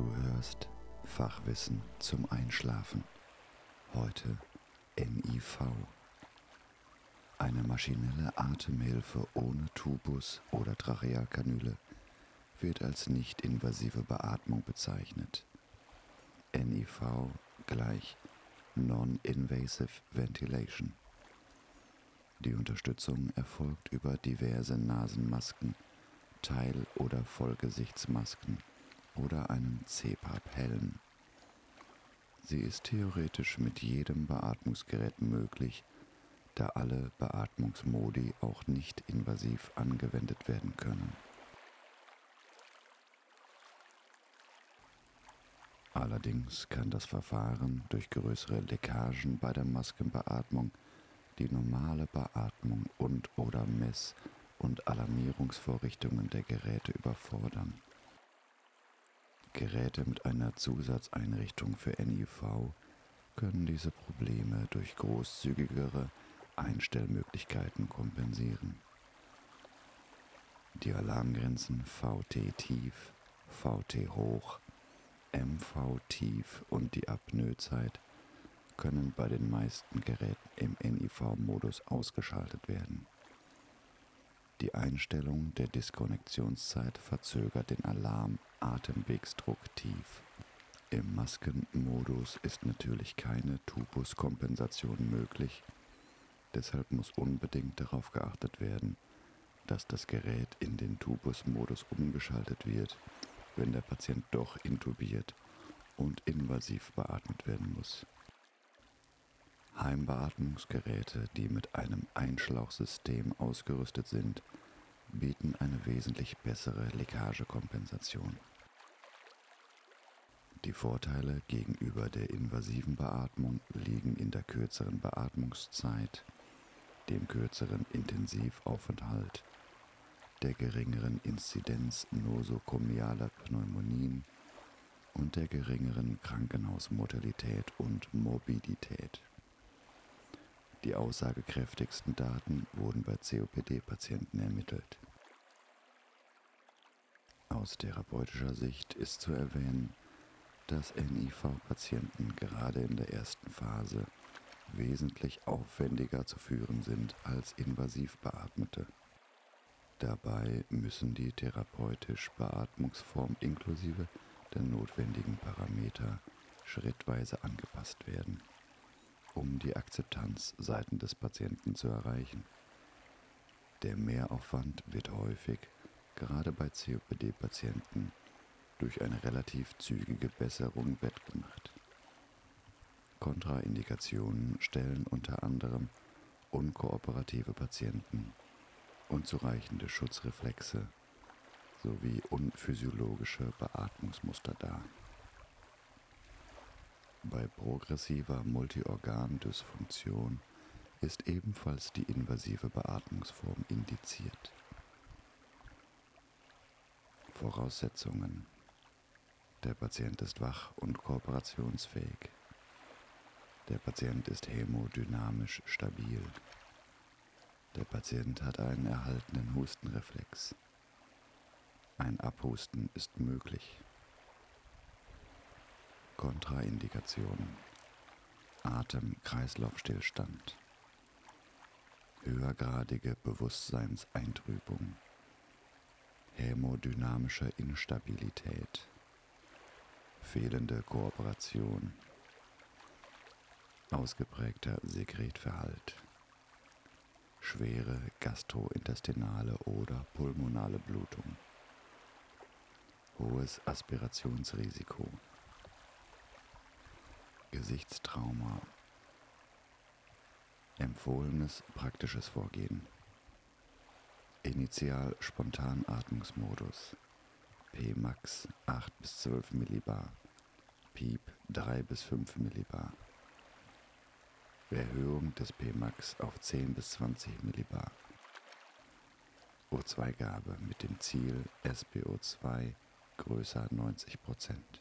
Du hörst Fachwissen zum Einschlafen. Heute NIV. Eine maschinelle Atemhilfe ohne Tubus oder Trachealkanüle wird als nicht-invasive Beatmung bezeichnet. NIV gleich Non-Invasive Ventilation. Die Unterstützung erfolgt über diverse Nasenmasken, Teil- oder Vollgesichtsmasken oder einem CPAP-Helm. Sie ist theoretisch mit jedem Beatmungsgerät möglich, da alle Beatmungsmodi auch nicht invasiv angewendet werden können. Allerdings kann das Verfahren durch größere Leckagen bei der Maskenbeatmung die normale Beatmung und/oder Mess- und Alarmierungsvorrichtungen der Geräte überfordern. Geräte mit einer Zusatzeinrichtung für NIV können diese Probleme durch großzügigere Einstellmöglichkeiten kompensieren. Die Alarmgrenzen VT tief, VT hoch, MV tief und die Apnoezeit können bei den meisten Geräten im NIV-Modus ausgeschaltet werden. Die Einstellung der Diskonnektionszeit verzögert den Alarm Atemwegsdruck tief. Im Maskenmodus ist natürlich keine Tubuskompensation möglich, deshalb muss unbedingt darauf geachtet werden, dass das Gerät in den Tubusmodus umgeschaltet wird, wenn der Patient doch intubiert und invasiv beatmet werden muss. Heimbeatmungsgeräte, die mit einem Einschlauchsystem ausgerüstet sind, bieten eine wesentlich bessere Leckagekompensation. Die Vorteile gegenüber der invasiven Beatmung liegen in der kürzeren Beatmungszeit, dem kürzeren Intensivaufenthalt, der geringeren Inzidenz nosokomialer Pneumonien und der geringeren Krankenhausmortalität und Morbidität. Die aussagekräftigsten Daten wurden bei COPD-Patienten ermittelt. Aus therapeutischer Sicht ist zu erwähnen, dass NIV-Patienten gerade in der ersten Phase wesentlich aufwendiger zu führen sind als invasiv Beatmete. Dabei müssen die therapeutisch Beatmungsform inklusive der notwendigen Parameter schrittweise angepasst werden um die Akzeptanz seiten des Patienten zu erreichen. Der Mehraufwand wird häufig, gerade bei COPD-Patienten, durch eine relativ zügige Besserung wettgemacht. Kontraindikationen stellen unter anderem unkooperative Patienten, unzureichende Schutzreflexe sowie unphysiologische Beatmungsmuster dar. Bei progressiver Multiorgandysfunktion ist ebenfalls die invasive Beatmungsform indiziert. Voraussetzungen Der Patient ist wach und kooperationsfähig. Der Patient ist hämodynamisch stabil. Der Patient hat einen erhaltenen Hustenreflex. Ein Abhusten ist möglich. Kontraindikationen. Atem-Kreislaufstillstand. Höhergradige Bewusstseinseintrübung. Hämodynamische Instabilität. Fehlende Kooperation. Ausgeprägter Sekretverhalt. Schwere gastrointestinale oder pulmonale Blutung. Hohes Aspirationsrisiko. Gesichtstrauma. Empfohlenes praktisches Vorgehen. Initial Spontanatmungsmodus. Pmax 8 bis 12 Millibar. Piep 3 bis 5 Millibar. Erhöhung des Pmax auf 10 bis 20 Millibar. O2-Gabe mit dem Ziel SPO2 größer 90 Prozent.